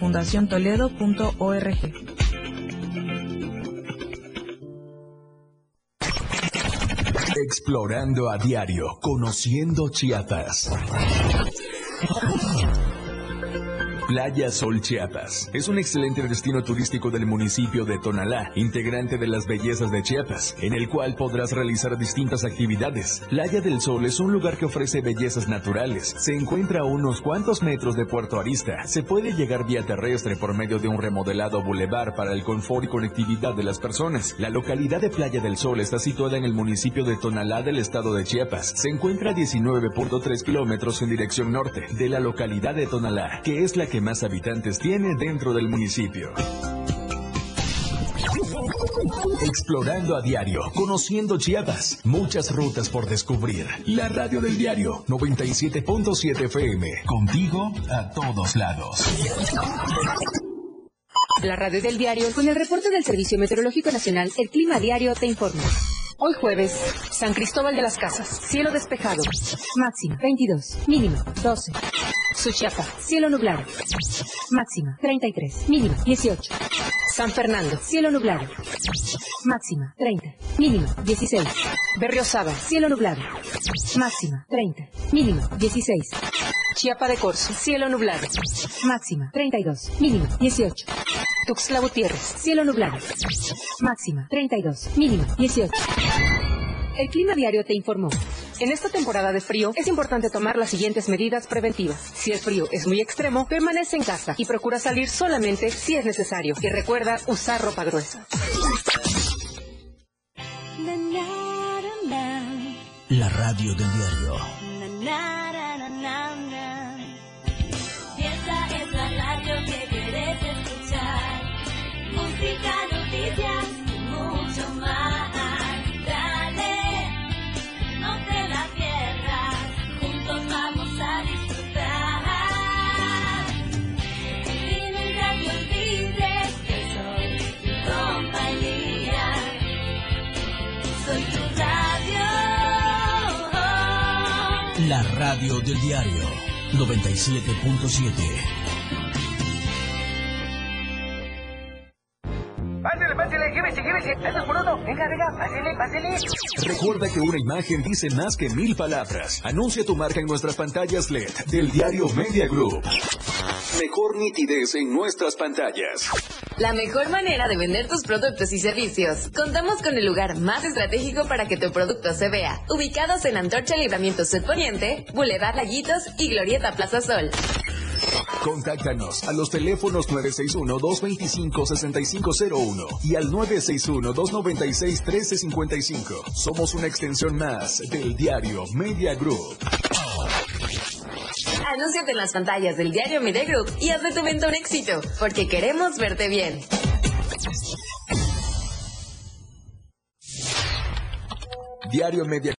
S25: www.fundaciontoledo.org.
S2: Explorando a diario, conociendo Chiapas. Playa Sol Chiapas. Es un excelente destino turístico del municipio de Tonalá, integrante de las bellezas de Chiapas, en el cual podrás realizar distintas actividades. Playa del Sol es un lugar que ofrece bellezas naturales. Se encuentra a unos cuantos metros de Puerto Arista. Se puede llegar vía terrestre por medio de un remodelado bulevar para el confort y conectividad de las personas. La localidad de Playa del Sol está situada en el municipio de Tonalá del estado de Chiapas. Se encuentra a 19.3 kilómetros en dirección norte de la localidad de Tonalá, que es la que más habitantes tiene dentro del municipio. Explorando a diario, conociendo Chiapas, muchas rutas por descubrir. La radio del diario 97.7 FM, contigo a todos lados.
S26: La radio del diario con el reporte del Servicio Meteorológico Nacional, el Clima Diario te informa. Hoy jueves, San Cristóbal de las Casas, cielo despejado, máxima 22, mínimo 12. Suchiapa, cielo nublado, máxima 33, mínima 18. San Fernando, cielo nublado, máxima 30, mínimo 16. Berriosaba, cielo nublado, máxima 30, mínimo 16. Chiapa de Corzo, cielo nublado, máxima 32, mínimo 18. Tuxtla Gutiérrez, cielo nublado, máxima 32, mínimo 18. El Clima Diario te informó. En esta temporada de frío es importante tomar las siguientes medidas preventivas. Si el frío es muy extremo, permanece en casa y procura salir solamente si es necesario. Y recuerda usar ropa gruesa.
S27: La radio del diario. La radio del diario 97.7.
S28: Pásale, pásale, llévese, llévese. Eso es por uno. Venga, venga, pásale, pásale.
S2: Recuerda que una imagen dice más que mil palabras. Anuncia tu marca en nuestras pantallas LED del diario Media Group. Mejor nitidez en nuestras pantallas.
S29: La mejor manera de vender tus productos y servicios. Contamos con el lugar más estratégico para que tu producto se vea. Ubicados en Antorcha Libramiento Sur Poniente, Boulevard Laguitos y Glorieta Plaza Sol.
S2: Contáctanos a los teléfonos 961-225-6501 y al 961-296-1355. Somos una extensión más del diario Media Group.
S4: Anúnciate en las pantallas del diario Media Group y haz de tu venta un éxito, porque queremos verte bien.
S2: Diario Media